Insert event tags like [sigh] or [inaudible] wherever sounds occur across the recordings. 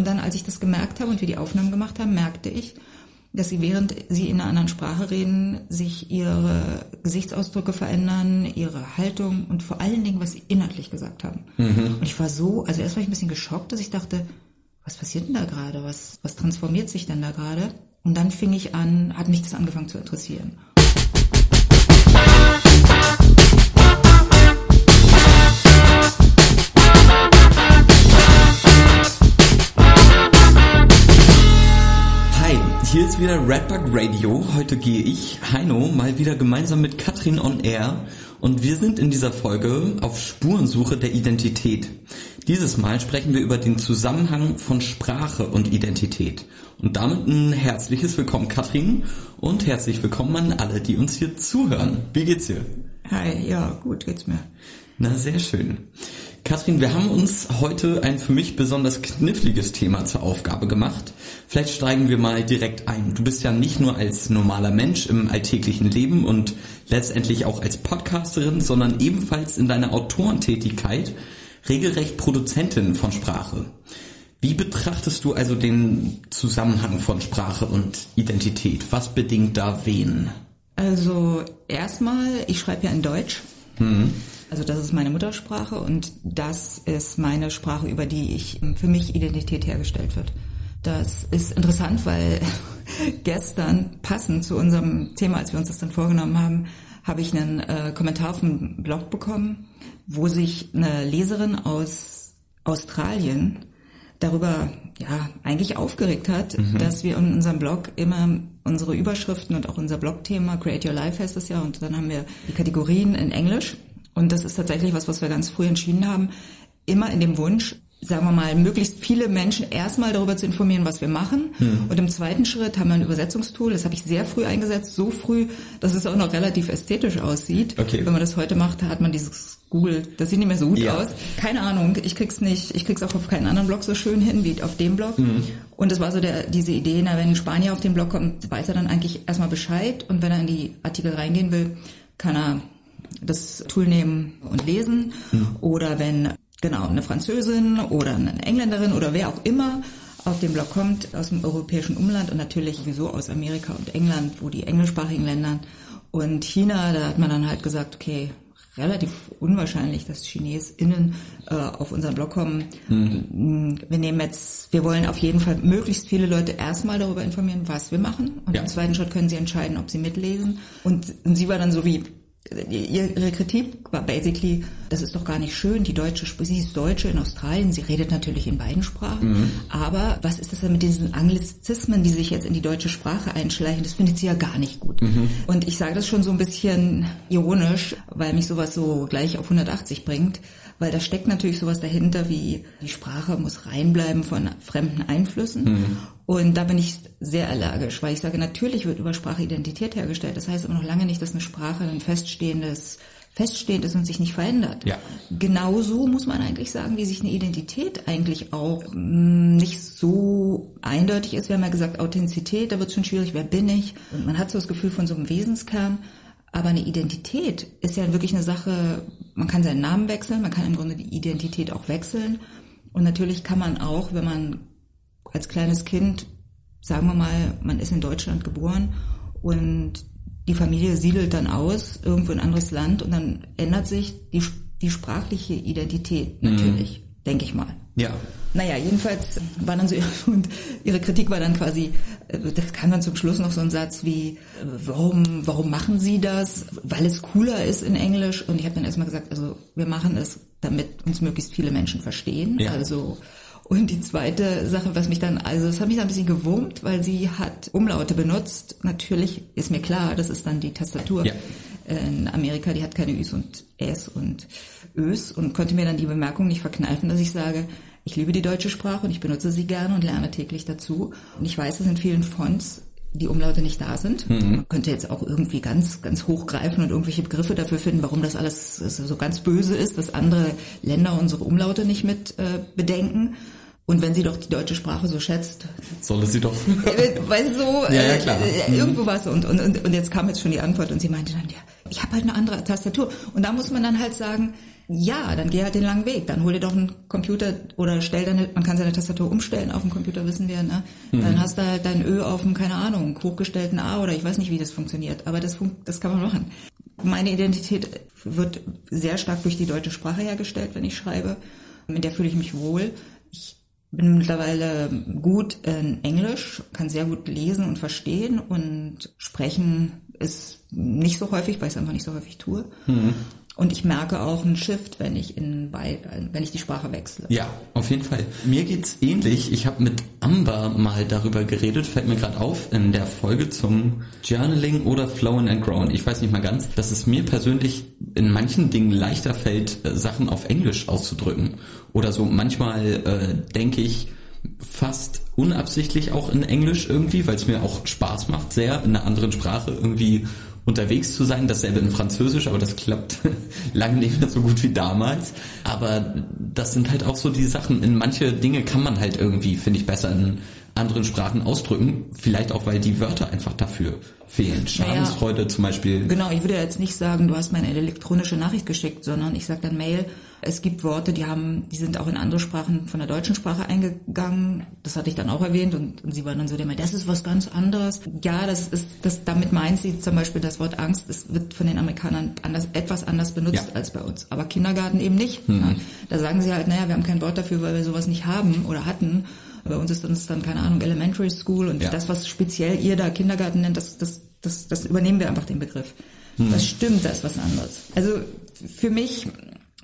Und dann, als ich das gemerkt habe und wir die Aufnahmen gemacht haben, merkte ich, dass sie während sie in einer anderen Sprache reden, sich ihre Gesichtsausdrücke verändern, ihre Haltung und vor allen Dingen, was sie inhaltlich gesagt haben. Mhm. Und ich war so, also erst war ich ein bisschen geschockt, dass ich dachte, was passiert denn da gerade? Was, was transformiert sich denn da gerade? Und dann fing ich an, hat mich das angefangen zu interessieren. Ist wieder Redbug Radio. Heute gehe ich, Heino, mal wieder gemeinsam mit Katrin on Air und wir sind in dieser Folge auf Spurensuche der Identität. Dieses Mal sprechen wir über den Zusammenhang von Sprache und Identität. Und damit ein herzliches Willkommen Katrin und herzlich willkommen an alle, die uns hier zuhören. Wie geht's dir? Hi, ja, gut geht's mir. Na, sehr schön. Katrin, wir haben uns heute ein für mich besonders kniffliges Thema zur Aufgabe gemacht. Vielleicht steigen wir mal direkt ein. Du bist ja nicht nur als normaler Mensch im alltäglichen Leben und letztendlich auch als Podcasterin, sondern ebenfalls in deiner Autorentätigkeit regelrecht Produzentin von Sprache. Wie betrachtest du also den Zusammenhang von Sprache und Identität? Was bedingt da wen? Also erstmal, ich schreibe ja in Deutsch. Mhm. Also das ist meine Muttersprache und das ist meine Sprache, über die ich für mich Identität hergestellt wird. Das ist interessant, weil [laughs] gestern, passend zu unserem Thema, als wir uns das dann vorgenommen haben, habe ich einen äh, Kommentar dem Blog bekommen, wo sich eine Leserin aus Australien darüber ja eigentlich aufgeregt hat, mhm. dass wir in unserem Blog immer unsere Überschriften und auch unser Blogthema Create Your Life heißt es ja und dann haben wir die Kategorien in Englisch und das ist tatsächlich was, was wir ganz früh entschieden haben, immer in dem Wunsch, sagen wir mal, möglichst viele Menschen erstmal darüber zu informieren, was wir machen. Hm. Und im zweiten Schritt haben wir ein Übersetzungstool, das habe ich sehr früh eingesetzt, so früh, dass es auch noch relativ ästhetisch aussieht. Okay. Wenn man das heute macht, hat man dieses Google, das sieht nicht mehr so gut ja. aus. Keine Ahnung, ich krieg's nicht, ich krieg's auch auf keinen anderen Blog so schön hin wie auf dem Blog. Mhm. Und es war so der, diese Idee, na, wenn ein Spanier auf den Blog kommt, weiß er dann eigentlich erstmal Bescheid und wenn er in die Artikel reingehen will, kann er das Tool nehmen und lesen. Mhm. Oder wenn genau eine Französin oder eine Engländerin oder wer auch immer auf den Blog kommt aus dem europäischen Umland und natürlich sowieso aus Amerika und England, wo die englischsprachigen Länder und China, da hat man dann halt gesagt, okay, relativ unwahrscheinlich, dass ChinesInnen äh, auf unseren Blog kommen. Mhm. Wir nehmen jetzt, wir wollen auf jeden Fall möglichst viele Leute erstmal darüber informieren, was wir machen. Und ja. im zweiten Schritt können sie entscheiden, ob sie mitlesen. Und, und sie war dann so wie, Ihre Kritik war basically, das ist doch gar nicht schön, die deutsche, sie ist Deutsche in Australien, sie redet natürlich in beiden Sprachen, mhm. aber was ist das denn mit diesen Anglizismen, die sich jetzt in die deutsche Sprache einschleichen, das findet sie ja gar nicht gut. Mhm. Und ich sage das schon so ein bisschen ironisch, weil mich sowas so gleich auf 180 bringt, weil da steckt natürlich sowas dahinter wie die Sprache muss reinbleiben von fremden Einflüssen. Mhm. Und da bin ich sehr allergisch, weil ich sage, natürlich wird über Sprache Identität hergestellt. Das heißt aber noch lange nicht, dass eine Sprache ein feststehendes feststehend ist und sich nicht verändert. Ja. Genauso muss man eigentlich sagen, wie sich eine Identität eigentlich auch mm, nicht so eindeutig ist. Wir haben ja gesagt, Authentizität, da wird es schon schwierig, wer bin ich? Und man hat so das Gefühl von so einem Wesenskern. Aber eine Identität ist ja wirklich eine Sache, man kann seinen Namen wechseln, man kann im Grunde die Identität auch wechseln. Und natürlich kann man auch, wenn man als kleines Kind, sagen wir mal, man ist in Deutschland geboren und die Familie siedelt dann aus, irgendwo in ein anderes Land und dann ändert sich die, die sprachliche Identität mhm. natürlich, mhm. denke ich mal. Ja. Naja, jedenfalls war dann so, [laughs] und ihre Kritik war dann quasi, äh, das kam dann zum Schluss noch so ein Satz wie, warum, warum machen Sie das? Weil es cooler ist in Englisch. Und ich habe dann erstmal gesagt, also wir machen es, damit uns möglichst viele Menschen verstehen. Ja. Also und die zweite Sache, was mich dann, also es hat mich dann ein bisschen gewurmt, weil sie hat Umlaute benutzt. Natürlich ist mir klar, das ist dann die Tastatur. Ja. In Amerika, die hat keine Üs und Äs und Ös und konnte mir dann die Bemerkung nicht verkneifen, dass ich sage, ich liebe die deutsche Sprache und ich benutze sie gerne und lerne täglich dazu. Und ich weiß, dass in vielen Fonts die Umlaute nicht da sind. Mhm. Man könnte jetzt auch irgendwie ganz, ganz hochgreifen und irgendwelche Begriffe dafür finden, warum das alles so ganz böse ist, dass andere Länder unsere Umlaute nicht mit äh, bedenken. Und wenn sie doch die deutsche Sprache so schätzt. Soll sie doch. Weil so, [laughs] ja, ja, klar. Äh, irgendwo war es. Und, und, und, jetzt kam jetzt schon die Antwort und sie meinte dann, ja, ich habe halt eine andere Tastatur. Und da muss man dann halt sagen, Ja, dann geh halt den langen Weg. Dann hol dir doch einen Computer oder stell deine, man kann seine Tastatur umstellen auf dem Computer, wissen wir, ne? Mhm. Dann hast du halt dein Ö auf dem, keine Ahnung, hochgestellten A oder ich weiß nicht, wie das funktioniert. Aber das, das kann man machen. Meine Identität wird sehr stark durch die deutsche Sprache hergestellt, wenn ich schreibe. In der fühle ich mich wohl. Ich bin mittlerweile gut in Englisch, kann sehr gut lesen und verstehen und sprechen ist nicht so häufig, weil ich es einfach nicht so häufig tue. Mhm. Und ich merke auch einen Shift, wenn ich in wenn ich die Sprache wechsle. Ja, auf jeden Fall. Mir geht's ähnlich. Ich habe mit Amber mal darüber geredet, fällt mir gerade auf, in der Folge zum Journaling oder Flowing and Grown. Ich weiß nicht mal ganz, dass es mir persönlich in manchen Dingen leichter fällt, äh, Sachen auf Englisch auszudrücken. Oder so manchmal äh, denke ich, fast unabsichtlich auch in Englisch irgendwie, weil es mir auch Spaß macht, sehr in einer anderen Sprache irgendwie unterwegs zu sein. Dasselbe in Französisch, aber das klappt [laughs] lange nicht mehr so gut wie damals. Aber das sind halt auch so die Sachen. In manche Dinge kann man halt irgendwie, finde ich, besser in anderen Sprachen ausdrücken. Vielleicht auch, weil die Wörter einfach dafür fehlen. Schadensfreude naja, zum Beispiel. Genau, ich würde jetzt nicht sagen, du hast mir eine elektronische Nachricht geschickt, sondern ich sage dann Mail. Es gibt Worte, die haben, die sind auch in andere Sprachen von der deutschen Sprache eingegangen. Das hatte ich dann auch erwähnt und, und sie waren dann so, das ist was ganz anderes. Ja, das ist, das, damit meint sie zum Beispiel das Wort Angst, es wird von den Amerikanern anders, etwas anders benutzt ja. als bei uns. Aber Kindergarten eben nicht. Mhm. Ja. Da sagen sie halt, naja, wir haben kein Wort dafür, weil wir sowas nicht haben oder hatten. Bei uns ist das dann, keine Ahnung, Elementary School und ja. das, was speziell ihr da Kindergarten nennt, das, das, das, das übernehmen wir einfach den Begriff. Hm. Das stimmt, das ist was anderes. Also für mich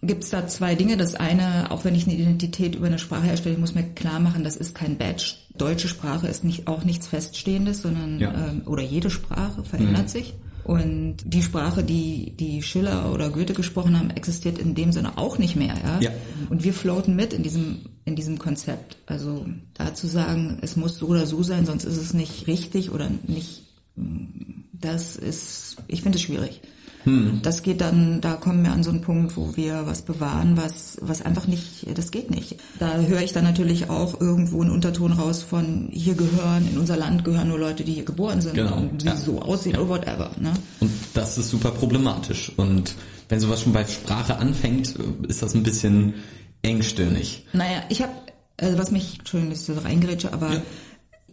gibt es da zwei Dinge. Das eine, auch wenn ich eine Identität über eine Sprache erstelle, ich muss mir klar machen, das ist kein Badge. Deutsche Sprache ist nicht auch nichts Feststehendes, sondern ja. ähm, oder jede Sprache verändert mhm. sich. Und die Sprache, die, die Schiller oder Goethe gesprochen haben, existiert in dem Sinne auch nicht mehr. Ja? ja. Und wir floaten mit in diesem, in diesem Konzept. Also da zu sagen, es muss so oder so sein, sonst ist es nicht richtig oder nicht, das ist, ich finde es schwierig. Hm. Das geht dann, da kommen wir an so einen Punkt, wo wir was bewahren, was, was einfach nicht, das geht nicht. Da höre ich dann natürlich auch irgendwo einen Unterton raus von, hier gehören, in unser Land gehören nur Leute, die hier geboren sind genau. und die ja. so aussehen ja. oder whatever. Ne? Und das ist super problematisch. Und wenn sowas schon bei Sprache anfängt, ist das ein bisschen engstirnig. Naja, ich habe, also was mich, Entschuldigung, dass ich so reingerätsche, aber ja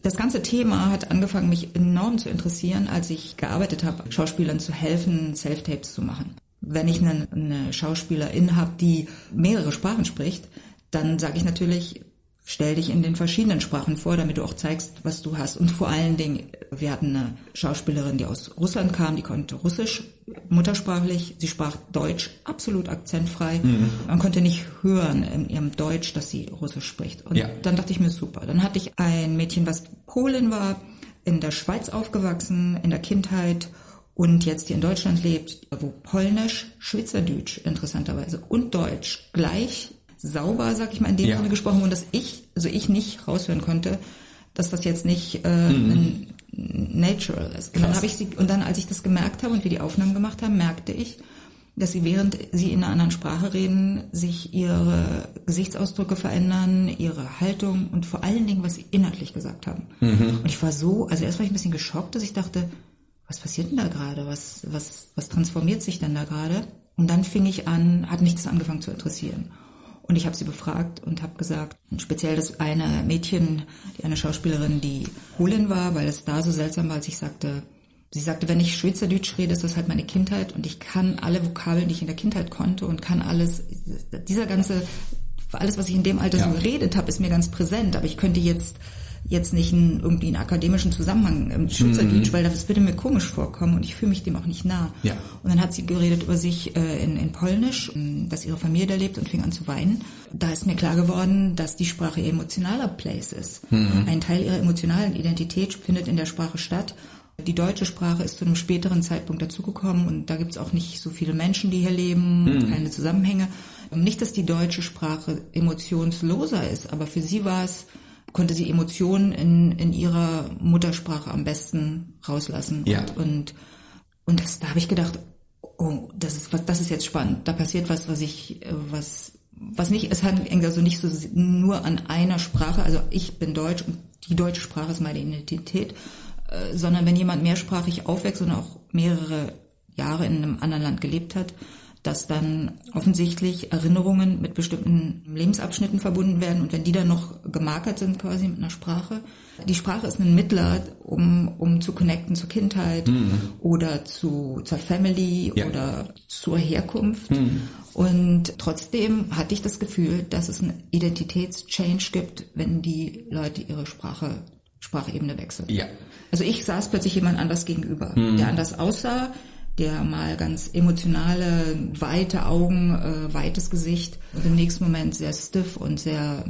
das ganze Thema hat angefangen, mich enorm zu interessieren, als ich gearbeitet habe, Schauspielern zu helfen, Self-Tapes zu machen. Wenn ich eine, eine Schauspielerin habe, die mehrere Sprachen spricht, dann sage ich natürlich, stell dich in den verschiedenen Sprachen vor, damit du auch zeigst, was du hast. Und vor allen Dingen, wir hatten eine Schauspielerin, die aus Russland kam, die konnte Russisch muttersprachlich, sie sprach Deutsch absolut akzentfrei. Mhm. Man konnte nicht hören in ihrem Deutsch, dass sie Russisch spricht. Und ja. dann dachte ich mir, super. Dann hatte ich ein Mädchen, was Polin war, in der Schweiz aufgewachsen, in der Kindheit und jetzt hier in Deutschland lebt, wo Polnisch, Schweizerdeutsch interessanterweise und Deutsch gleich sauber, sag ich mal, in dem ja. Sinne gesprochen und dass ich, also ich nicht raushören konnte, dass das jetzt nicht äh, mhm. natural ist. Und dann habe ich sie, und dann, als ich das gemerkt habe und wir die Aufnahmen gemacht haben, merkte ich, dass sie während sie in einer anderen Sprache reden, sich ihre Gesichtsausdrücke verändern, ihre Haltung und vor allen Dingen, was sie inhaltlich gesagt haben. Mhm. Und ich war so, also erst war ich ein bisschen geschockt, dass ich dachte, was passiert denn da gerade? Was, was, was transformiert sich denn da gerade? Und dann fing ich an, hat mich das angefangen zu interessieren. Und ich habe sie befragt und habe gesagt, speziell das eine Mädchen, die eine Schauspielerin, die Polin war, weil es da so seltsam war, als ich sagte, sie sagte, wenn ich Schweizerdeutsch rede, ist das halt meine Kindheit und ich kann alle Vokabeln, die ich in der Kindheit konnte und kann alles, dieser ganze, alles, was ich in dem Alter ja. so geredet habe, ist mir ganz präsent, aber ich könnte jetzt jetzt nicht in, irgendwie einen akademischen Zusammenhang im Schweizerdeutsch, mhm. weil das würde mir komisch vorkommen und ich fühle mich dem auch nicht nah. Ja. Und dann hat sie geredet über sich äh, in, in Polnisch, dass ihre Familie da lebt und fing an zu weinen. Da ist mir klar geworden, dass die Sprache ihr emotionaler Place ist. Mhm. Ein Teil ihrer emotionalen Identität findet in der Sprache statt. Die deutsche Sprache ist zu einem späteren Zeitpunkt dazugekommen und da gibt es auch nicht so viele Menschen, die hier leben, mhm. keine Zusammenhänge. Nicht, dass die deutsche Sprache emotionsloser ist, aber für sie war es konnte sie Emotionen in, in ihrer Muttersprache am besten rauslassen. Ja. Und, und, und das, da habe ich gedacht, oh, das ist was, das ist jetzt spannend. Da passiert was, was ich, was, was nicht, es hat also nicht so nur an einer Sprache, also ich bin Deutsch und die deutsche Sprache ist meine Identität, äh, sondern wenn jemand mehrsprachig aufwächst und auch mehrere Jahre in einem anderen Land gelebt hat, dass dann offensichtlich Erinnerungen mit bestimmten Lebensabschnitten verbunden werden und wenn die dann noch gemarkert sind quasi mit einer Sprache. Die Sprache ist ein Mittler, um, um zu connecten zur Kindheit mhm. oder zu, zur Family ja. oder zur Herkunft. Mhm. Und trotzdem hatte ich das Gefühl, dass es einen Identitätschange gibt, wenn die Leute ihre Sprache Sprachebene wechseln. Ja. Also ich saß plötzlich jemand anders gegenüber, mhm. der anders aussah, der mal ganz emotionale, weite Augen, äh, weites Gesicht und im nächsten Moment sehr stiff und sehr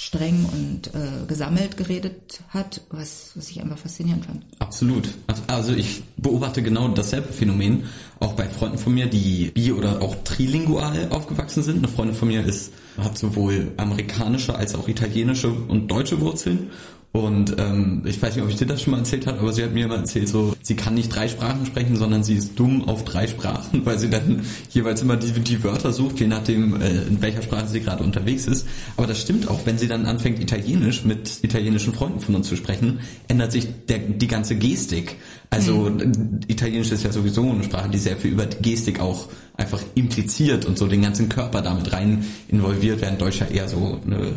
streng und äh, gesammelt geredet hat, was, was ich einfach faszinierend fand. Absolut. Also ich beobachte genau dasselbe Phänomen, auch bei Freunden von mir, die bi- oder auch trilingual aufgewachsen sind. Eine Freundin von mir ist, hat sowohl amerikanische als auch italienische und deutsche Wurzeln und ähm, ich weiß nicht, ob ich dir das schon mal erzählt habe, aber sie hat mir immer erzählt, so sie kann nicht drei Sprachen sprechen, sondern sie ist dumm auf drei Sprachen, [laughs] weil sie dann jeweils immer die, die Wörter sucht, je nachdem, äh, in welcher Sprache sie gerade unterwegs ist. Aber das stimmt auch, wenn sie dann anfängt, Italienisch mit italienischen Freunden von uns zu sprechen, ändert sich der, die ganze Gestik. Also mhm. Italienisch ist ja sowieso eine Sprache, die sehr viel über Gestik auch einfach impliziert und so den ganzen Körper damit rein involviert, während Deutsch ja eher so eine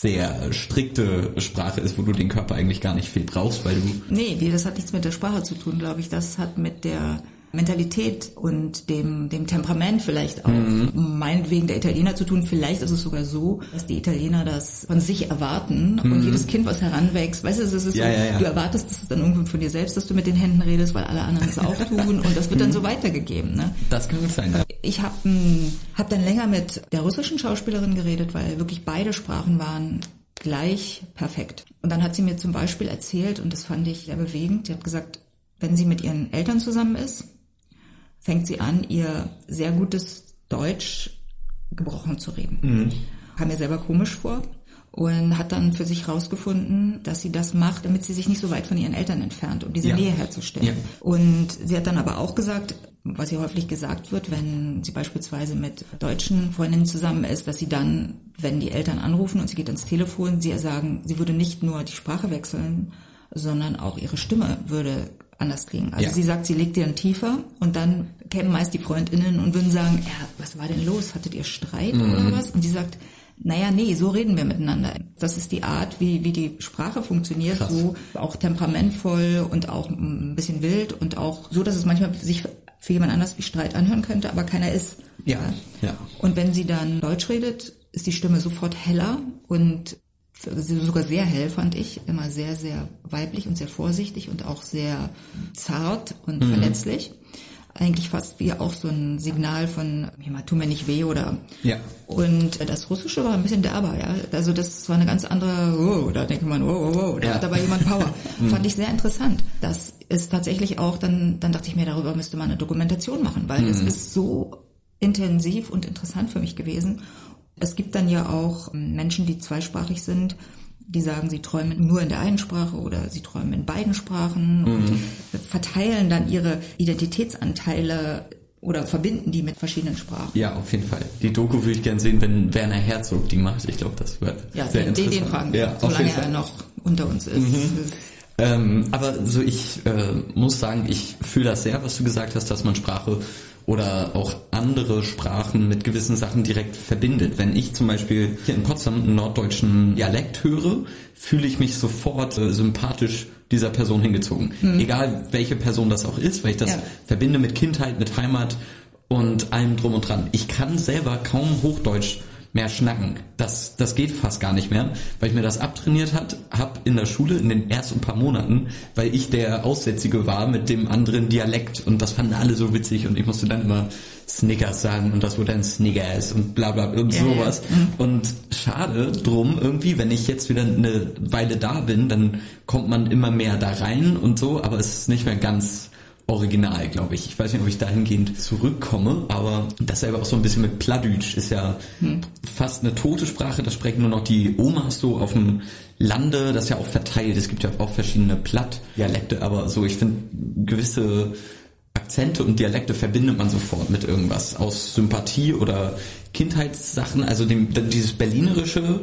sehr strikte Sprache ist, wo du den Körper eigentlich gar nicht viel brauchst, weil du... Nee, das hat nichts mit der Sprache zu tun, glaube ich. Das hat mit der Mentalität und dem, dem Temperament vielleicht auch, mhm. meinetwegen der Italiener zu tun. Vielleicht ist es sogar so, dass die Italiener das von sich erwarten mhm. und jedes Kind, was heranwächst, weißt du, es ist ja, so, ja, ja. du erwartest das dann irgendwann von dir selbst, dass du mit den Händen redest, weil alle anderen es auch tun und das wird dann mhm. so weitergegeben. Ne? Das kann gut sein. Ja. Ich habe hm, hab dann länger mit der russischen Schauspielerin geredet, weil wirklich beide Sprachen waren gleich perfekt. Und dann hat sie mir zum Beispiel erzählt, und das fand ich sehr bewegend, sie hat gesagt, wenn sie mit ihren Eltern zusammen ist, fängt sie an, ihr sehr gutes Deutsch gebrochen zu reden. Mhm. Kam mir selber komisch vor und hat dann für sich rausgefunden, dass sie das macht, damit sie sich nicht so weit von ihren Eltern entfernt, um diese ja. Nähe herzustellen. Ja. Und sie hat dann aber auch gesagt, was ihr häufig gesagt wird, wenn sie beispielsweise mit deutschen Freundinnen zusammen ist, dass sie dann, wenn die Eltern anrufen und sie geht ans Telefon, sie sagen, sie würde nicht nur die Sprache wechseln, sondern auch ihre Stimme würde anders klingen. Also ja. sie sagt, sie legt ihren tiefer und dann kämen meist die Freundinnen und würden sagen, ja, was war denn los? Hattet ihr Streit mhm. oder was? Und sie sagt, naja, nee, so reden wir miteinander. Das ist die Art, wie, wie die Sprache funktioniert, Krass. so auch temperamentvoll und auch ein bisschen wild und auch so, dass es manchmal sich für jemand anders wie Streit anhören könnte, aber keiner ist. Ja, ja. Und wenn sie dann Deutsch redet, ist die Stimme sofort heller und sogar sehr hell fand ich, immer sehr, sehr weiblich und sehr vorsichtig und auch sehr zart und mhm. verletzlich. Eigentlich fast wie auch so ein Signal von, ja, tu mir nicht weh oder. Ja. Und das Russische war ein bisschen derber, ja. Also das war eine ganz andere, oh, da denkt man, oh, oh, oh, da ja. hat aber jemand Power. [laughs] Mhm. Fand ich sehr interessant. Das ist tatsächlich auch, dann, dann dachte ich mir, darüber müsste man eine Dokumentation machen, weil es mhm. ist so intensiv und interessant für mich gewesen. Es gibt dann ja auch ähm, Menschen, die zweisprachig sind, die sagen, sie träumen nur in der einen Sprache oder sie träumen in beiden Sprachen mhm. und verteilen dann ihre Identitätsanteile oder verbinden die mit verschiedenen Sprachen. Ja, auf jeden Fall. Die Doku würde ich gerne sehen, wenn Werner Herzog die macht. Ich glaube, das wird ja, sehr den, interessant. Den fragen wir, ja, solange er noch unter uns ist. Mhm. Ähm, aber so ich äh, muss sagen, ich fühle das sehr, was du gesagt hast, dass man Sprache oder auch andere Sprachen mit gewissen Sachen direkt verbindet. Wenn ich zum Beispiel hier in Potsdam einen norddeutschen Dialekt höre, fühle ich mich sofort äh, sympathisch dieser Person hingezogen. Mhm. Egal welche Person das auch ist, weil ich das ja. verbinde mit Kindheit, mit Heimat und allem drum und dran. Ich kann selber kaum Hochdeutsch mehr schnacken. Das, das geht fast gar nicht mehr, weil ich mir das abtrainiert hat, hab in der Schule in den ersten paar Monaten, weil ich der Aussätzige war mit dem anderen Dialekt und das fanden alle so witzig und ich musste dann immer Snickers sagen und das wurde dann Snickers und bla bla und ja, sowas. Mhm. Und schade drum irgendwie, wenn ich jetzt wieder eine Weile da bin, dann kommt man immer mehr da rein und so, aber es ist nicht mehr ganz original, glaube ich. Ich weiß nicht, ob ich dahingehend zurückkomme, aber dasselbe auch so ein bisschen mit Pladütsch ist ja hm. fast eine tote Sprache. Das sprechen nur noch die Omas so auf dem Lande. Das ist ja auch verteilt. Es gibt ja auch verschiedene Plattdialekte, aber so, ich finde gewisse Akzente und Dialekte verbindet man sofort mit irgendwas aus Sympathie oder Kindheitssachen. Also dem, dieses Berlinerische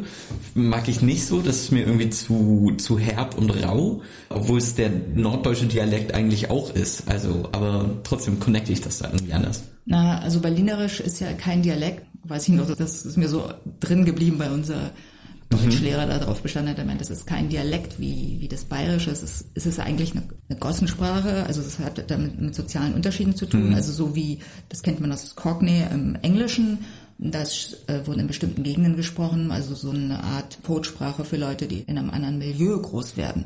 mag ich nicht so. Das ist mir irgendwie zu, zu herb und rau, obwohl es der norddeutsche Dialekt eigentlich auch ist. Also, aber trotzdem connecte ich das da irgendwie anders. Na, also Berlinerisch ist ja kein Dialekt. Weiß ich noch, das ist mir so drin geblieben bei unserer Deutschlehrer mhm. darauf bestanden hat, er meint, das ist kein Dialekt wie, wie das Bayerische, es ist, es ist eigentlich eine, eine Gossensprache, also es hat damit mit sozialen Unterschieden zu tun, mhm. also so wie, das kennt man aus Cockney im Englischen, das äh, wurde in bestimmten Gegenden gesprochen, also so eine Art Potsprache für Leute, die in einem anderen Milieu groß werden.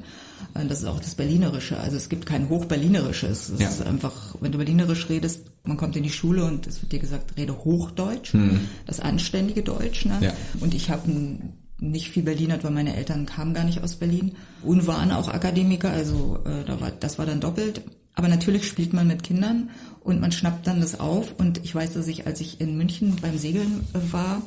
Äh, das ist auch das Berlinerische. Also es gibt kein Hochberlinerisches. Es ja. ist einfach, wenn du Berlinerisch redest, man kommt in die Schule und es wird dir gesagt, rede Hochdeutsch, mhm. das anständige Deutsch. Ne? Ja. Und ich habe ein nicht viel Berlinert, weil meine Eltern kamen gar nicht aus Berlin und waren auch Akademiker, also äh, da war, das war dann doppelt. Aber natürlich spielt man mit Kindern und man schnappt dann das auf. Und ich weiß, dass ich, als ich in München beim Segeln äh, war,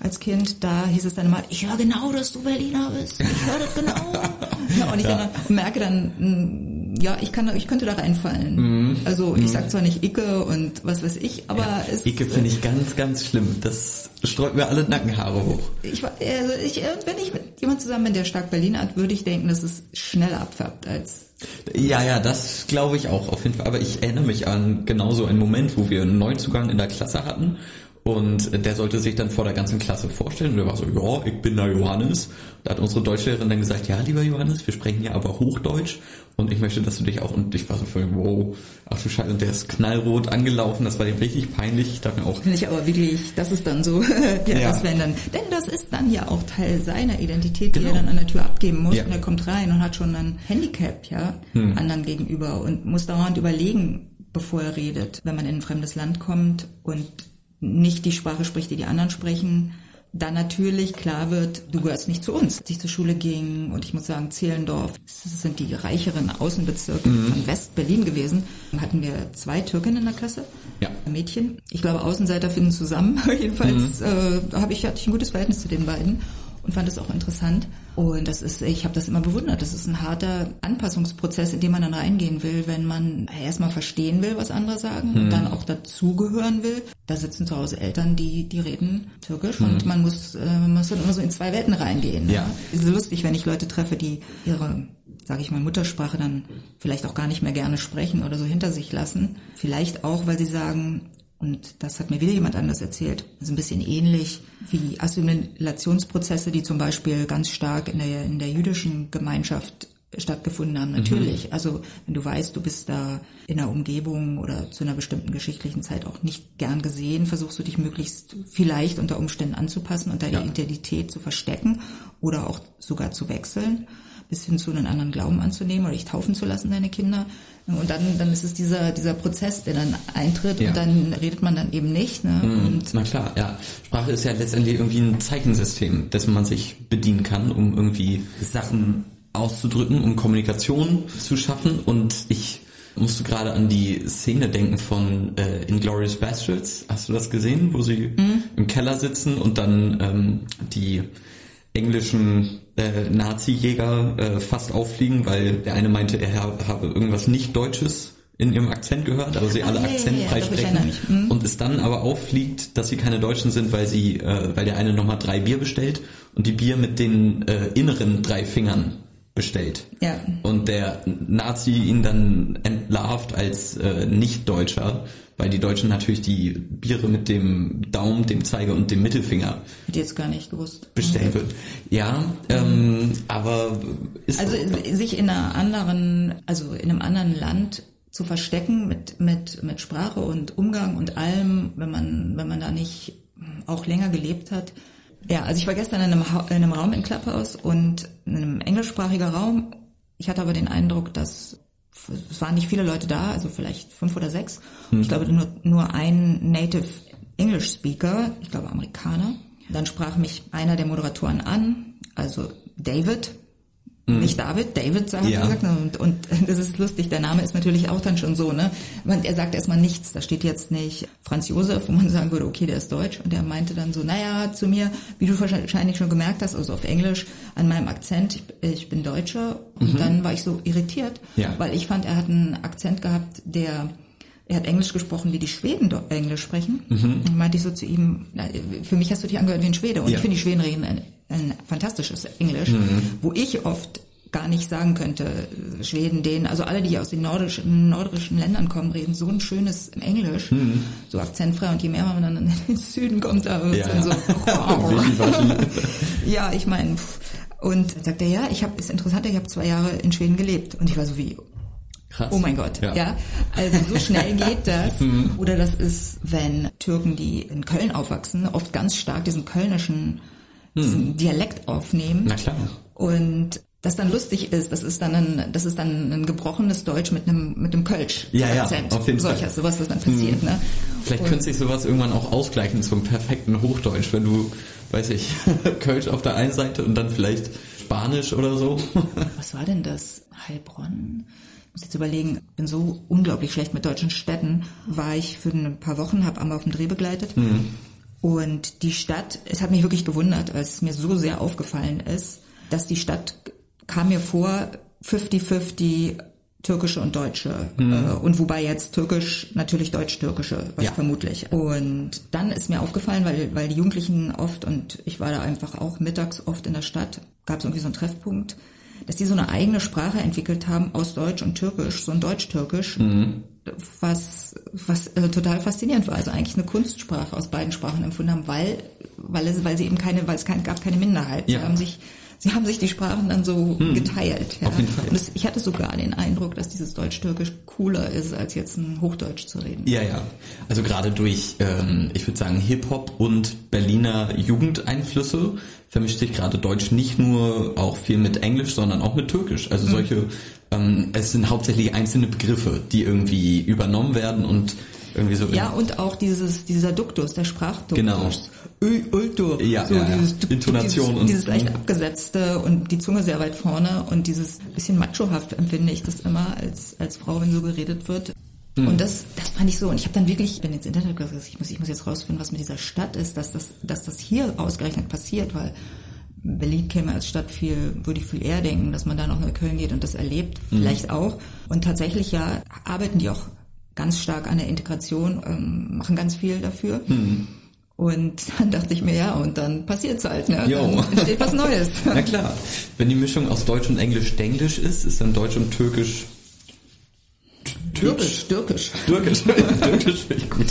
als Kind, da hieß es dann immer, ich höre genau, dass du Berliner bist. Ich höre das genau. [laughs] ja, und ich ja. dann merke dann, hm, ja, ich kann, ich könnte da reinfallen. Mhm. Also ich mhm. sag zwar nicht Icke und was weiß ich, aber ja, es Icke finde ich ganz, ganz schlimm. Das sträubt mir alle Nackenhaare hoch. Ich, also ich, wenn ich mit jemand zusammen bin, der stark Berlin hat, würde ich denken, dass es schneller abfärbt als ja, ja, das glaube ich auch auf jeden Fall. Aber ich erinnere mich an genauso einen Moment, wo wir einen Neuzugang in der Klasse hatten und der sollte sich dann vor der ganzen Klasse vorstellen. Und er war so, ja, ich bin der Johannes. Da hat unsere Deutschlehrerin dann gesagt, ja, lieber Johannes, wir sprechen hier aber Hochdeutsch. Und ich möchte, dass du dich auch, und ich war so voll, wow, ach du Scheiße, und der ist knallrot angelaufen, das war dem richtig peinlich. Ich dachte mir auch. Finde ich aber wirklich, das ist dann so, [laughs] ja, ja. das wären dann, denn das ist dann ja auch Teil seiner Identität, genau. die er dann an der Tür abgeben muss. Ja. Und er kommt rein und hat schon ein Handicap, ja, hm. anderen gegenüber und muss dauernd überlegen, bevor er redet, wenn man in ein fremdes Land kommt und nicht die Sprache spricht, die die anderen sprechen, dann natürlich klar wird, du gehörst nicht zu uns. Als ich zur Schule ging und ich muss sagen, Zehlendorf, das sind die reicheren Außenbezirke mhm. von West-Berlin gewesen, hatten wir zwei Türken in der Klasse, ja. Mädchen. Ich glaube, Außenseiter finden zusammen. [laughs] Jedenfalls mhm. äh, habe ich, hatte ich ein gutes Verhältnis zu den beiden und fand es auch interessant. Und das ist, ich habe das immer bewundert. Das ist ein harter Anpassungsprozess, in den man dann reingehen will, wenn man erstmal verstehen will, was andere sagen mhm. und dann auch dazugehören will. Da sitzen zu Hause Eltern, die die reden Türkisch mhm. und man muss, äh, man muss dann immer so in zwei Welten reingehen. Ja. Es ist lustig, wenn ich Leute treffe, die ihre sage ich mal, Muttersprache dann vielleicht auch gar nicht mehr gerne sprechen oder so hinter sich lassen. Vielleicht auch, weil sie sagen, und das hat mir wieder jemand anders erzählt. Also ein bisschen ähnlich wie Assimilationsprozesse, die zum Beispiel ganz stark in der, in der jüdischen Gemeinschaft stattgefunden haben. Natürlich. Mhm. Also wenn du weißt, du bist da in einer Umgebung oder zu einer bestimmten geschichtlichen Zeit auch nicht gern gesehen, versuchst du dich möglichst vielleicht unter Umständen anzupassen und deine ja. Identität zu verstecken oder auch sogar zu wechseln bis hin zu einen anderen Glauben anzunehmen oder dich taufen zu lassen, deine Kinder. Und dann, dann ist es dieser, dieser Prozess, der dann eintritt ja. und dann redet man dann eben nicht. Ne? Mhm. Na klar, ja. Sprache ist ja letztendlich irgendwie ein Zeichensystem, dessen man sich bedienen kann, um irgendwie Sachen auszudrücken, um Kommunikation zu schaffen. Und ich musste gerade an die Szene denken von äh, Inglourious Bastards. Hast du das gesehen, wo sie mhm. im Keller sitzen und dann ähm, die englischen äh, Nazi-Jäger äh, fast auffliegen, weil der eine meinte, er habe irgendwas nicht Deutsches in ihrem Akzent gehört, also sie alle ja, akzentfrei ja, sprechen mhm. und es dann aber auffliegt, dass sie keine Deutschen sind, weil sie, äh, weil der eine nochmal drei Bier bestellt und die Bier mit den äh, inneren drei Fingern bestellt. Ja. Und der Nazi ihn dann entlarvt als äh, Nicht-Deutscher weil die Deutschen natürlich die Biere mit dem Daumen, dem Zeiger und dem Mittelfinger Hätte jetzt gar nicht gewusst. bestellen wird. Ja, ähm, aber ist also sich in einer anderen, also in einem anderen Land zu verstecken mit mit mit Sprache und Umgang und allem, wenn man wenn man da nicht auch länger gelebt hat. Ja, also ich war gestern in einem, in einem Raum in Clubhouse und in einem englischsprachiger Raum. Ich hatte aber den Eindruck, dass es waren nicht viele Leute da, also vielleicht fünf oder sechs. Hm. Ich glaube nur, nur ein Native English Speaker, ich glaube Amerikaner. Dann sprach mich einer der Moderatoren an, also David, Mhm. Nicht David, David sagt, ja. gesagt. Und, und [laughs] das ist lustig, der Name ist natürlich auch dann schon so, ne? Er sagt erstmal nichts, da steht jetzt nicht Franz Josef, wo man [laughs] sagen würde, okay, der ist deutsch. Und er meinte dann so, naja, zu mir, wie du wahrscheinlich schon gemerkt hast, also auf Englisch, an meinem Akzent, ich, ich bin Deutscher. Und mhm. dann war ich so irritiert, ja. weil ich fand, er hat einen Akzent gehabt, der er hat Englisch gesprochen, wie die Schweden dort Englisch sprechen. Mhm. Und meinte ich so zu ihm, na, für mich hast du dich angehört wie ein Schwede. Und ja. ich finde, die Schweden reden ein, ein fantastisches Englisch, mhm. wo ich oft gar nicht sagen könnte, Schweden, Dänen, also alle, die aus den nordischen, nordischen Ländern kommen, reden so ein schönes Englisch, mhm. so akzentfrei und je mehr man dann in den Süden kommt, da wird es ja. dann so, [laughs] wow. [laughs] ja, ich meine, und dann sagt er, ja, ich habe, ist interessant, ich habe zwei Jahre in Schweden gelebt. Und ich war so wie, Krass. Oh mein Gott, ja. ja. Also so schnell geht das. [laughs] Mhm. Oder das ist, wenn Türken, die in Köln aufwachsen, oft ganz stark diesen kölnischen diesen mhm. Dialekt aufnehmen. Na klar. Und das dann lustig ist, das ist dann ein, das ist dann ein gebrochenes Deutsch mit einem mit einem Kölsch ja, ja, auf jeden Solcher, Fall. sowas, was dann passiert, mhm. ne? Vielleicht und könnte sich sowas irgendwann auch ausgleichen zum perfekten Hochdeutsch, wenn du, weiß ich, [laughs] Kölsch auf der einen Seite und dann vielleicht Spanisch oder so. Was war denn das? Heilbronn? Muss jetzt überlegen, bin so unglaublich schlecht mit deutschen Städten, war ich für ein paar Wochen, habe einmal auf dem Dreh begleitet. Mhm. Und die Stadt, es hat mich wirklich gewundert, weil es mir so sehr aufgefallen ist, dass die Stadt kam mir vor 50-50 türkische und deutsche. Mhm. Äh, und wobei jetzt türkisch, natürlich deutsch-türkische, ja. vermutlich. Und dann ist mir aufgefallen, weil, weil die Jugendlichen oft, und ich war da einfach auch mittags oft in der Stadt, gab es irgendwie so einen Treffpunkt, dass die so eine eigene Sprache entwickelt haben aus Deutsch und Türkisch, so ein Deutsch-Türkisch, mhm. was, was äh, total faszinierend war. Also eigentlich eine Kunstsprache aus beiden Sprachen empfunden haben, weil, weil es, weil sie eben keine, weil es kein, gab keine Minderheit. Ja. Sie haben sich sie haben sich die Sprachen dann so hm, geteilt. Ja. Auf jeden Fall. Und es, ich hatte sogar den Eindruck, dass dieses Deutsch-Türkisch cooler ist, als jetzt ein Hochdeutsch zu reden. Ja, ja. Also gerade durch, ähm, ich würde sagen, Hip-Hop und Berliner Jugendeinflüsse vermischt sich gerade Deutsch nicht nur auch viel mit Englisch, sondern auch mit Türkisch. Also hm. solche, ähm, es sind hauptsächlich einzelne Begriffe, die irgendwie übernommen werden und irgendwie so. Ja, und auch dieses, dieser Duktus, der Sprachduktus. Genau. Ultur. Ja, so ja, dieses, ja. Intonation. Dieses, und, dieses leicht abgesetzte und die Zunge sehr weit vorne und dieses bisschen machohaft empfinde ich das immer als, als Frau, wenn so geredet wird. Mhm. Und das, das fand ich so. Und ich habe dann wirklich, ich bin ins Internet gesagt, ich muss, ich muss jetzt rausfinden, was mit dieser Stadt ist, dass das, dass das hier ausgerechnet passiert, weil Berlin käme als Stadt viel, würde ich viel eher denken, dass man da noch nach Köln geht und das erlebt, mhm. vielleicht auch. Und tatsächlich ja, arbeiten die auch ganz stark an der Integration, ähm, machen ganz viel dafür. Mhm. Und [laughs] dann dachte ich mir, ja, und dann passiert's halt, ne? Jo. Dann entsteht was Neues. [laughs] Na klar. Wenn die Mischung aus Deutsch und Englisch Denglisch ist, ist dann Deutsch und Türkisch Türkisch, Türkisch. Türkisch, Türkisch [laughs] finde ich gut.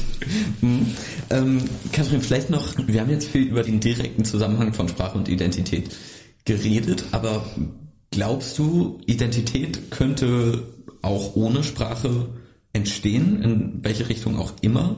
Hm. Ähm, Katrin, vielleicht noch, wir haben jetzt viel über den direkten Zusammenhang von Sprache und Identität geredet, aber glaubst du, Identität könnte auch ohne Sprache entstehen, in welche Richtung auch immer?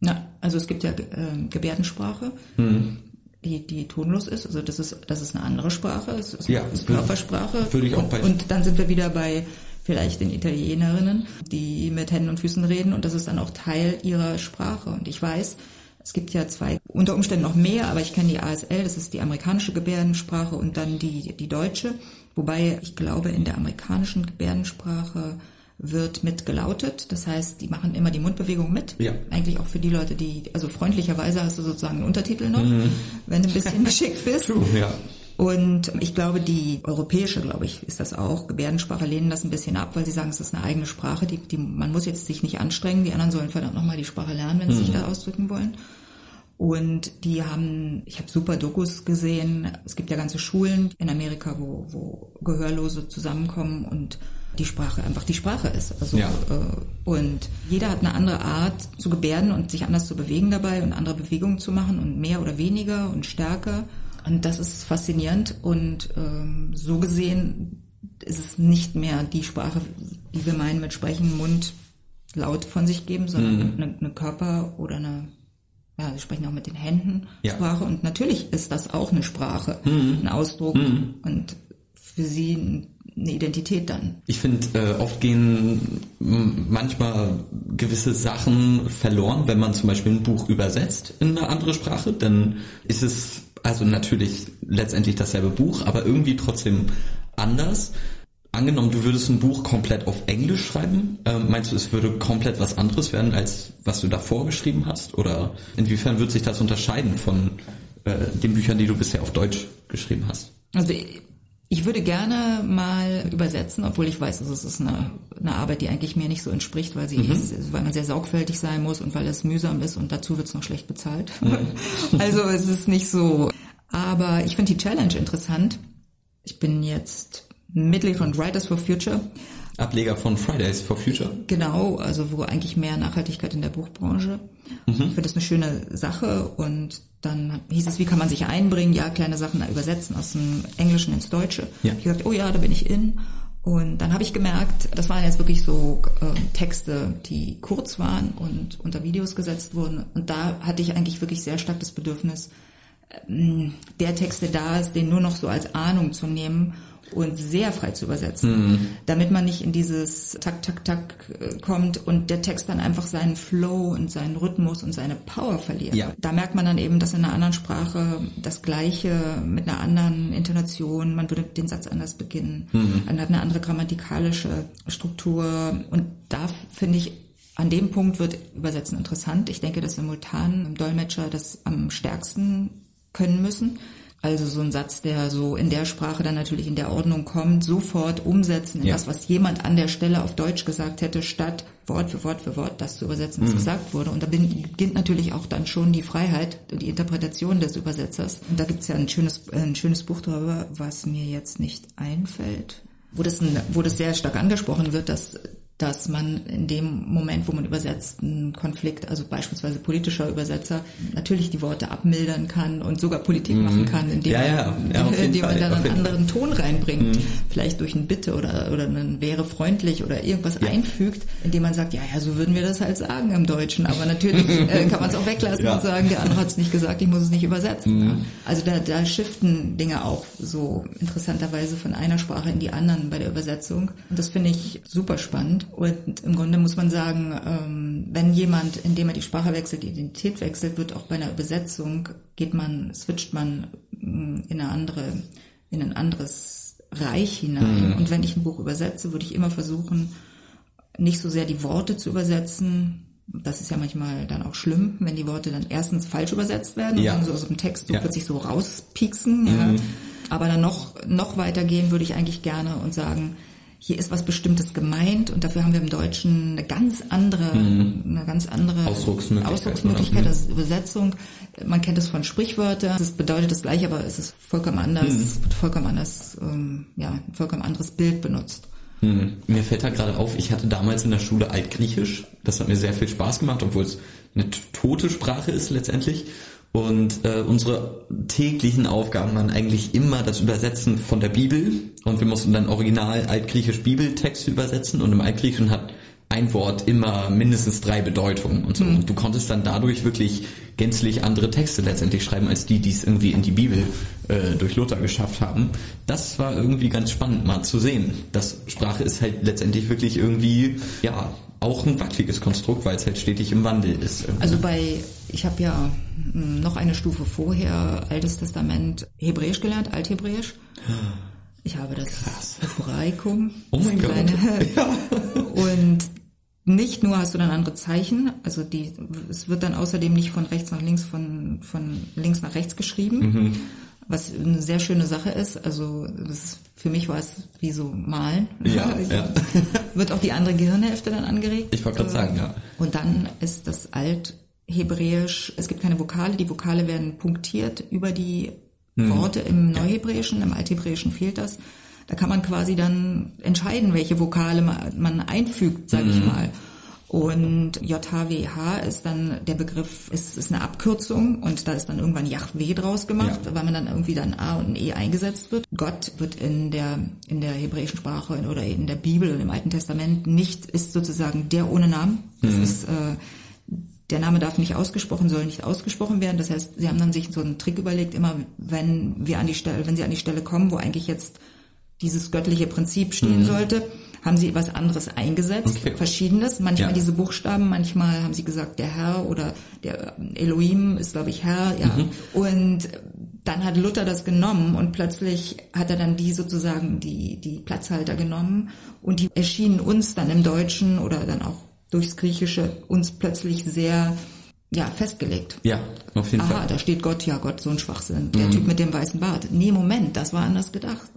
Na, also es gibt ja äh, Gebärdensprache, mhm. die, die tonlos ist. Also das ist, das ist eine andere Sprache, es ist, ja, ist Körpersprache. Würde ich auch bei und, und dann sind wir wieder bei vielleicht den Italienerinnen, die mit Händen und Füßen reden und das ist dann auch Teil ihrer Sprache. Und ich weiß, es gibt ja zwei, unter Umständen noch mehr, aber ich kenne die ASL, das ist die amerikanische Gebärdensprache und dann die, die deutsche. Wobei ich glaube, in der amerikanischen Gebärdensprache wird mit gelautet. Das heißt, die machen immer die Mundbewegung mit. Ja. Eigentlich auch für die Leute, die, also freundlicherweise hast du sozusagen einen Untertitel noch, mhm. wenn du ein bisschen [laughs] geschickt bist. True, ja. Und ich glaube, die europäische, glaube ich, ist das auch. Gebärdensprache lehnen das ein bisschen ab, weil sie sagen, es ist eine eigene Sprache. Die, die, man muss jetzt sich nicht anstrengen. Die anderen sollen verdammt nochmal die Sprache lernen, wenn sie mhm. sich da ausdrücken wollen. Und die haben, ich habe super Dokus gesehen. Es gibt ja ganze Schulen in Amerika, wo, wo Gehörlose zusammenkommen und die Sprache einfach die Sprache ist. Also, ja. äh, und jeder hat eine andere Art zu gebärden und sich anders zu bewegen dabei und andere Bewegungen zu machen und mehr oder weniger und stärker. Und das ist faszinierend und ähm, so gesehen ist es nicht mehr die Sprache, die wir meinen mit Sprechen, Mund, laut von sich geben, sondern mhm. eine, eine Körper oder eine ja, sie sprechen auch mit den Händen ja. Sprache und natürlich ist das auch eine Sprache, mhm. ein Ausdruck mhm. und für sie ein eine Identität dann. Ich finde, äh, oft gehen manchmal gewisse Sachen verloren, wenn man zum Beispiel ein Buch übersetzt in eine andere Sprache, dann ist es also natürlich letztendlich dasselbe Buch, aber irgendwie trotzdem anders. Angenommen, du würdest ein Buch komplett auf Englisch schreiben, äh, meinst du, es würde komplett was anderes werden, als was du davor geschrieben hast? Oder inwiefern wird sich das unterscheiden von äh, den Büchern, die du bisher auf Deutsch geschrieben hast? Also Ich würde gerne mal übersetzen, obwohl ich weiß, es ist eine, eine Arbeit, die eigentlich mir nicht so entspricht, weil sie, mhm. ist, weil man sehr sorgfältig sein muss und weil es mühsam ist und dazu wird es noch schlecht bezahlt. Mhm. [laughs] also es ist nicht so. Aber ich finde die Challenge interessant. Ich bin jetzt Mitglied von Writers for Future. Ableger von Fridays for Future. Genau, also wo eigentlich mehr Nachhaltigkeit in der Buchbranche. Mhm. Ich finde das eine schöne Sache und dann hieß es, wie kann man sich einbringen? Ja, kleine Sachen übersetzen aus dem Englischen ins Deutsche. Ja. Ich gesagt, oh ja, da bin ich in. Und dann habe ich gemerkt, das waren jetzt wirklich so äh, Texte, die kurz waren und unter Videos gesetzt wurden. Und da hatte ich eigentlich wirklich sehr stark das Bedürfnis, äh, der Text, der da ist, den nur noch so als Ahnung zu nehmen und sehr frei zu übersetzen, mhm. damit man nicht in dieses Tak, Tak, Tak äh, kommt und der Text dann einfach seinen Flow und seinen Rhythmus und seine Power verliert. Ja. Da merkt man dann eben, dass in einer anderen Sprache das Gleiche mit einer anderen Intonation, man würde den Satz anders beginnen, mhm. man hat eine andere grammatikalische Struktur und da finde ich an dem Punkt wird Übersetzen interessant. Ich denke, dass simultan Dolmetscher das am stärksten können müssen also so ein Satz, der so in der Sprache dann natürlich in der Ordnung kommt, sofort umsetzen in ja. das, was jemand an der Stelle auf Deutsch gesagt hätte, statt Wort für Wort für Wort das zu übersetzen, was mhm. gesagt wurde. Und da beginnt natürlich auch dann schon die Freiheit, die Interpretation des Übersetzers. Und da gibt's ja ein schönes, ein schönes Buch darüber, was mir jetzt nicht einfällt, wo das, ein, wo das sehr stark angesprochen wird, dass dass man in dem Moment, wo man übersetzt, einen Konflikt, also beispielsweise politischer Übersetzer, natürlich die Worte abmildern kann und sogar Politik mhm. machen kann, indem, ja, ja. Ja, man, indem man dann einen anderen Ton reinbringt, mhm. vielleicht durch ein Bitte oder, oder ein wäre freundlich oder irgendwas einfügt, indem man sagt, ja, ja, so würden wir das halt sagen im Deutschen, aber natürlich [laughs] äh, kann man es auch weglassen und sagen, der andere hat es nicht gesagt, ich muss es nicht übersetzen. Mhm. Also da, da shiften Dinge auch so interessanterweise von einer Sprache in die anderen bei der Übersetzung. Und das finde ich super spannend. Und im Grunde muss man sagen, ähm, wenn jemand, indem er die Sprache wechselt, die Identität wechselt, wird auch bei einer Übersetzung, geht man, switcht man mm, in eine andere, in ein anderes Reich hinein. Mhm. Und wenn ich ein Buch übersetze, würde ich immer versuchen, nicht so sehr die Worte zu übersetzen, das ist ja manchmal dann auch schlimm, wenn die Worte dann erstens falsch übersetzt werden ja. und dann so aus dem Text so ja. plötzlich so rauspieksen. Mhm. Ja. Aber dann noch, noch weitergehen würde ich eigentlich gerne und sagen, hier ist was Bestimmtes gemeint und dafür haben wir im Deutschen eine ganz andere, mhm. eine ganz andere Ausdrucksmöglichkeit, Ausdrucksmöglichkeit das ist Übersetzung. Man kennt es von Sprichwörtern. Es bedeutet das gleiche, aber es ist vollkommen anders, mhm. vollkommen anders, ähm, ja, ein vollkommen anderes Bild benutzt. Mhm. Mir fällt da gerade auf, ich hatte damals in der Schule Altgriechisch. Das hat mir sehr viel Spaß gemacht, obwohl es eine tote Sprache ist letztendlich. Und äh, unsere täglichen Aufgaben waren eigentlich immer das Übersetzen von der Bibel. Und wir mussten dann original altgriechisch Bibeltexte übersetzen. Und im Altgriechischen hat ein Wort immer mindestens drei Bedeutungen und so. Mhm. Und du konntest dann dadurch wirklich gänzlich andere Texte letztendlich schreiben, als die, die es irgendwie in die Bibel äh, durch Luther geschafft haben. Das war irgendwie ganz spannend mal zu sehen. Das Sprache ist halt letztendlich wirklich irgendwie, ja, auch ein wackeliges Konstrukt, weil es halt stetig im Wandel ist. Irgendwie. Also bei, ich habe ja hm, noch eine Stufe vorher Altes Testament Hebräisch gelernt, Althebräisch. [gasps] Ich habe das Krass. Hebraikum. Oh mein Gott. [laughs] Ja. Und nicht nur hast du dann andere Zeichen, also die, es wird dann außerdem nicht von rechts nach links, von, von links nach rechts geschrieben, mhm. was eine sehr schöne Sache ist. Also das für mich war es wie so malen. Ja, [laughs] ja. [laughs] Wird auch die andere Gehirnhälfte dann angeregt. Ich wollte gerade sagen, ja. Und dann ist das Althebräisch, es gibt keine Vokale, die Vokale werden punktiert über die mhm. Worte im Neuhebräischen, im Althebräischen fehlt das. Da kann man quasi dann entscheiden, welche Vokale man, einfügt, sage mhm. ich mal. Und JHWH ist dann der Begriff, ist, ist eine Abkürzung und da ist dann irgendwann Yahweh draus gemacht, ja. weil man dann irgendwie dann A und ein E eingesetzt wird. Gott wird in der, in der hebräischen Sprache oder in der Bibel oder im Alten Testament nicht, ist sozusagen der ohne Namen. Das mhm. ist, äh, der Name darf nicht ausgesprochen, soll nicht ausgesprochen werden. Das heißt, sie haben dann sich so einen Trick überlegt, immer wenn wir an die Stelle, wenn sie an die Stelle kommen, wo eigentlich jetzt dieses göttliche Prinzip stehen mhm. sollte, haben sie etwas anderes eingesetzt, okay. verschiedenes. Manchmal ja. diese Buchstaben, manchmal haben sie gesagt, der Herr oder der Elohim ist, glaube ich, Herr, ja. Mhm. Und dann hat Luther das genommen und plötzlich hat er dann die sozusagen die, die Platzhalter genommen und die erschienen uns dann im Deutschen oder dann auch durchs Griechische uns plötzlich sehr ja, festgelegt. Ja, auf jeden Aha, Fall. da steht Gott, ja Gott, so ein Schwachsinn. Der Typ mit dem weißen Bart. Nee, Moment, das war anders gedacht.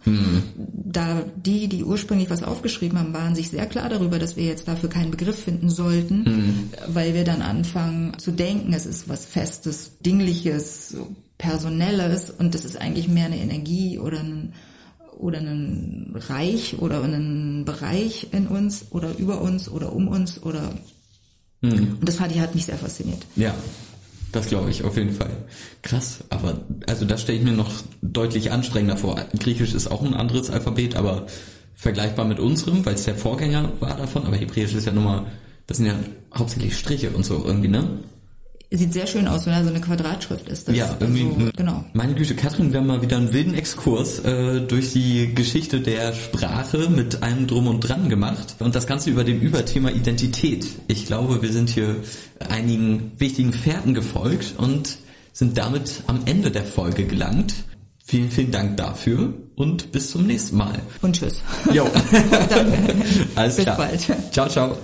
Da die, die ursprünglich was aufgeschrieben haben, waren sich sehr klar darüber, dass wir jetzt dafür keinen Begriff finden sollten, weil wir dann anfangen zu denken, es ist was Festes, Dingliches, so Personelles und das ist eigentlich mehr eine Energie oder ein oder ein Reich oder ein Bereich in uns oder über uns oder um uns oder und das fand ich hat mich sehr fasziniert. Ja, das glaube ich auf jeden Fall. Krass, aber also das stelle ich mir noch deutlich anstrengender vor. Griechisch ist auch ein anderes Alphabet, aber vergleichbar mit unserem, weil es der Vorgänger war davon, aber Hebräisch ist ja nun mal, das sind ja hauptsächlich Striche und so irgendwie, ne? Sieht sehr schön aus, wenn da so eine Quadratschrift ist. Das Ja, irgendwie. Also, genau. Meine Güte, Katrin, wir haben mal wieder einen wilden Exkurs äh, durch die Geschichte der Sprache mit allem drum und dran gemacht. Und das Ganze über dem Überthema Identität. Ich glaube, wir sind hier einigen wichtigen Fährten gefolgt und sind damit am Ende der Folge gelangt. Vielen, vielen Dank dafür und bis zum nächsten Mal. Und tschüss. Jo. [laughs] Alles Bis klar. bald. Ciao, ciao.